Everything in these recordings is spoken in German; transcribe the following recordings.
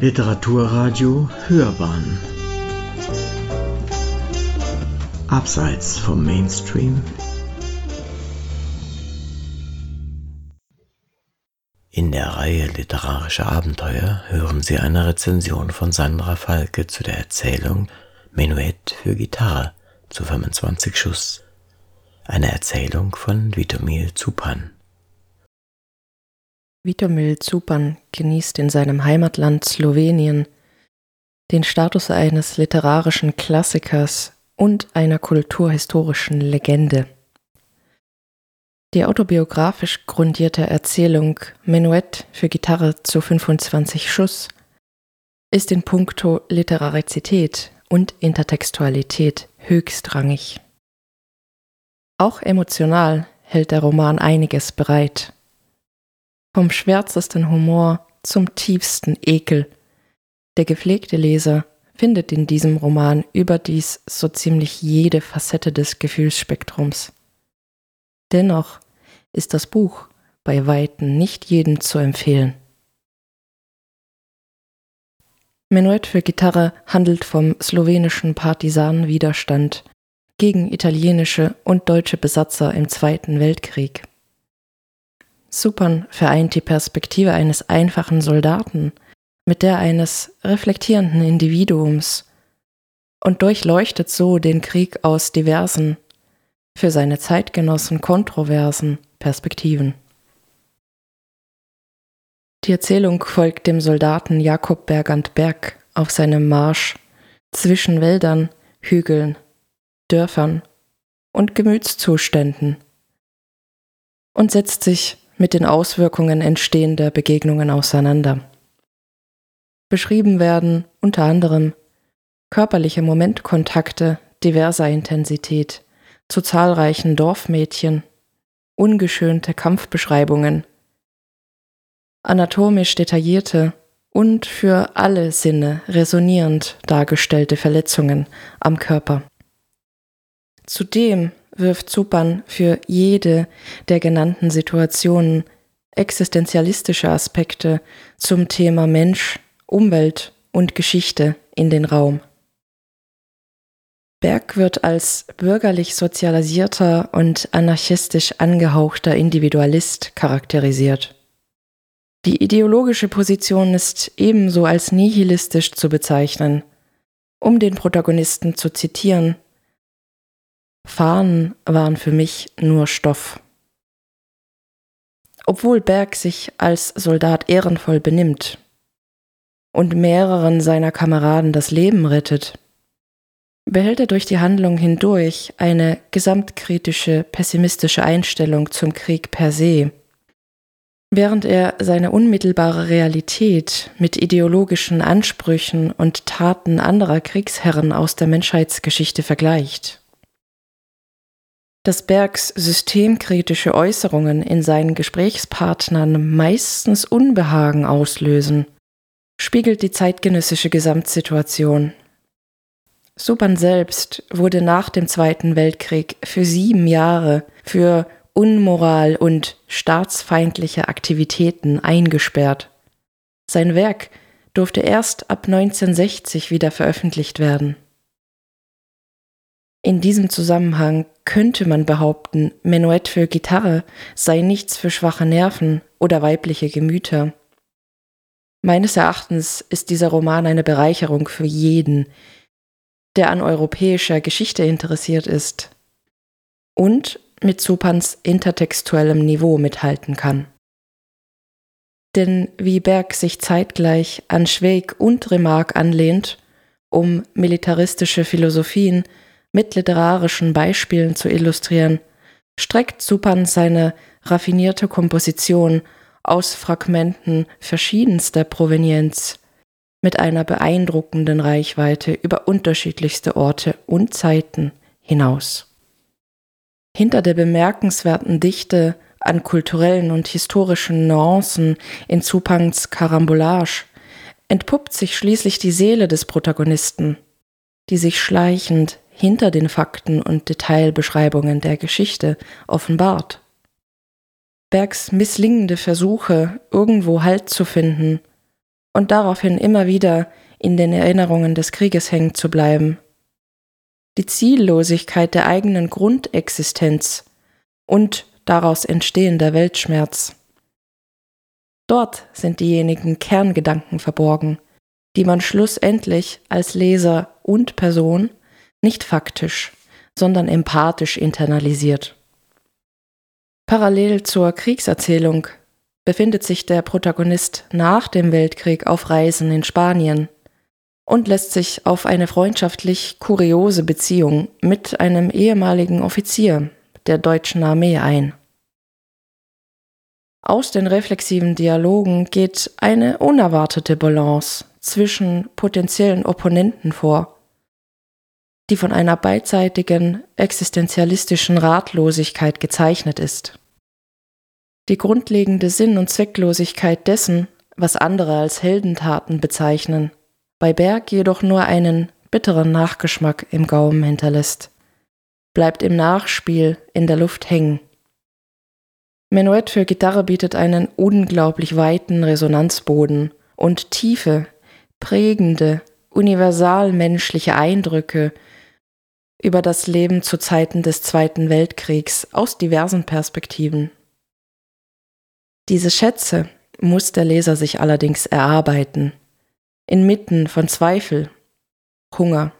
Literaturradio Hörbahn Abseits vom Mainstream In der Reihe Literarische Abenteuer hören Sie eine Rezension von Sandra Falke zu der Erzählung Menuett für Gitarre zu 25 Schuss. Eine Erzählung von Vitomil Zupan. Vitomil Zupan genießt in seinem Heimatland Slowenien den Status eines literarischen Klassikers und einer kulturhistorischen Legende. Die autobiografisch grundierte Erzählung Menuett für Gitarre zu 25 Schuss ist in puncto Literarizität und Intertextualität höchstrangig. Auch emotional hält der Roman einiges bereit. Vom schwärzesten Humor zum tiefsten Ekel. Der gepflegte Leser findet in diesem Roman überdies so ziemlich jede Facette des Gefühlsspektrums. Dennoch ist das Buch bei weitem nicht jedem zu empfehlen. Menuett für Gitarre handelt vom slowenischen Partisanenwiderstand gegen italienische und deutsche Besatzer im Zweiten Weltkrieg. Supern vereint die Perspektive eines einfachen Soldaten mit der eines reflektierenden Individuums und durchleuchtet so den Krieg aus diversen, für seine Zeitgenossen kontroversen Perspektiven. Die Erzählung folgt dem Soldaten Jakob Bergant Berg auf seinem Marsch zwischen Wäldern, Hügeln, Dörfern und Gemütszuständen und setzt sich mit den Auswirkungen entstehender Begegnungen auseinander. Beschrieben werden unter anderem körperliche Momentkontakte diverser Intensität zu zahlreichen Dorfmädchen, ungeschönte Kampfbeschreibungen, anatomisch detaillierte und für alle Sinne resonierend dargestellte Verletzungen am Körper. Zudem wirft Zupan für jede der genannten Situationen existenzialistische Aspekte zum Thema Mensch, Umwelt und Geschichte in den Raum. Berg wird als bürgerlich sozialisierter und anarchistisch angehauchter Individualist charakterisiert. Die ideologische Position ist ebenso als nihilistisch zu bezeichnen. Um den Protagonisten zu zitieren, Fahnen waren für mich nur Stoff. Obwohl Berg sich als Soldat ehrenvoll benimmt und mehreren seiner Kameraden das Leben rettet, behält er durch die Handlung hindurch eine gesamtkritische, pessimistische Einstellung zum Krieg per se, während er seine unmittelbare Realität mit ideologischen Ansprüchen und Taten anderer Kriegsherren aus der Menschheitsgeschichte vergleicht dass Bergs systemkritische Äußerungen in seinen Gesprächspartnern meistens Unbehagen auslösen, spiegelt die zeitgenössische Gesamtsituation. Suban selbst wurde nach dem Zweiten Weltkrieg für sieben Jahre für Unmoral und staatsfeindliche Aktivitäten eingesperrt. Sein Werk durfte erst ab 1960 wieder veröffentlicht werden. In diesem Zusammenhang könnte man behaupten, Menuett für Gitarre sei nichts für schwache Nerven oder weibliche Gemüter. Meines Erachtens ist dieser Roman eine Bereicherung für jeden, der an europäischer Geschichte interessiert ist und mit Supans intertextuellem Niveau mithalten kann. Denn wie Berg sich zeitgleich an Schweig und Remarque anlehnt, um militaristische Philosophien mit literarischen Beispielen zu illustrieren, streckt Supan seine raffinierte Komposition aus Fragmenten verschiedenster Provenienz mit einer beeindruckenden Reichweite über unterschiedlichste Orte und Zeiten hinaus. Hinter der bemerkenswerten Dichte an kulturellen und historischen Nuancen in Zupangs Karambolage entpuppt sich schließlich die Seele des Protagonisten, die sich schleichend hinter den Fakten und Detailbeschreibungen der Geschichte offenbart. Bergs misslingende Versuche, irgendwo Halt zu finden und daraufhin immer wieder in den Erinnerungen des Krieges hängen zu bleiben. Die Ziellosigkeit der eigenen Grundexistenz und daraus entstehender Weltschmerz. Dort sind diejenigen Kerngedanken verborgen, die man schlussendlich als Leser und Person nicht faktisch, sondern empathisch internalisiert. Parallel zur Kriegserzählung befindet sich der Protagonist nach dem Weltkrieg auf Reisen in Spanien und lässt sich auf eine freundschaftlich kuriose Beziehung mit einem ehemaligen Offizier der deutschen Armee ein. Aus den reflexiven Dialogen geht eine unerwartete Balance zwischen potenziellen Opponenten vor, die von einer beidseitigen existenzialistischen Ratlosigkeit gezeichnet ist. Die grundlegende Sinn- und Zwecklosigkeit dessen, was andere als Heldentaten bezeichnen, bei Berg jedoch nur einen bitteren Nachgeschmack im Gaumen hinterlässt, bleibt im Nachspiel in der Luft hängen. Menuett für Gitarre bietet einen unglaublich weiten Resonanzboden und tiefe, prägende, universalmenschliche Eindrücke über das Leben zu Zeiten des Zweiten Weltkriegs aus diversen Perspektiven. Diese Schätze muss der Leser sich allerdings erarbeiten, inmitten von Zweifel, Hunger,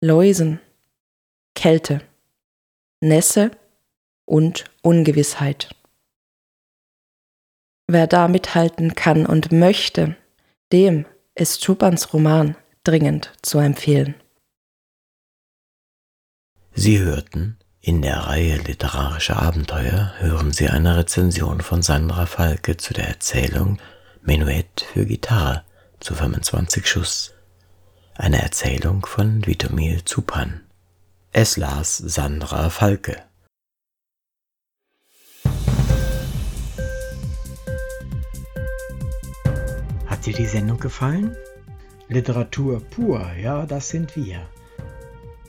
Läusen, Kälte, Nässe und Ungewissheit. Wer da mithalten kann und möchte, dem ist Schupans Roman dringend zu empfehlen. Sie hörten in der Reihe Literarische Abenteuer hören Sie eine Rezension von Sandra Falke zu der Erzählung Menuett für Gitarre zu 25 Schuss. Eine Erzählung von Vitomil Zupan. Es las Sandra Falke. Hat dir die Sendung gefallen? Literatur pur, ja, das sind wir.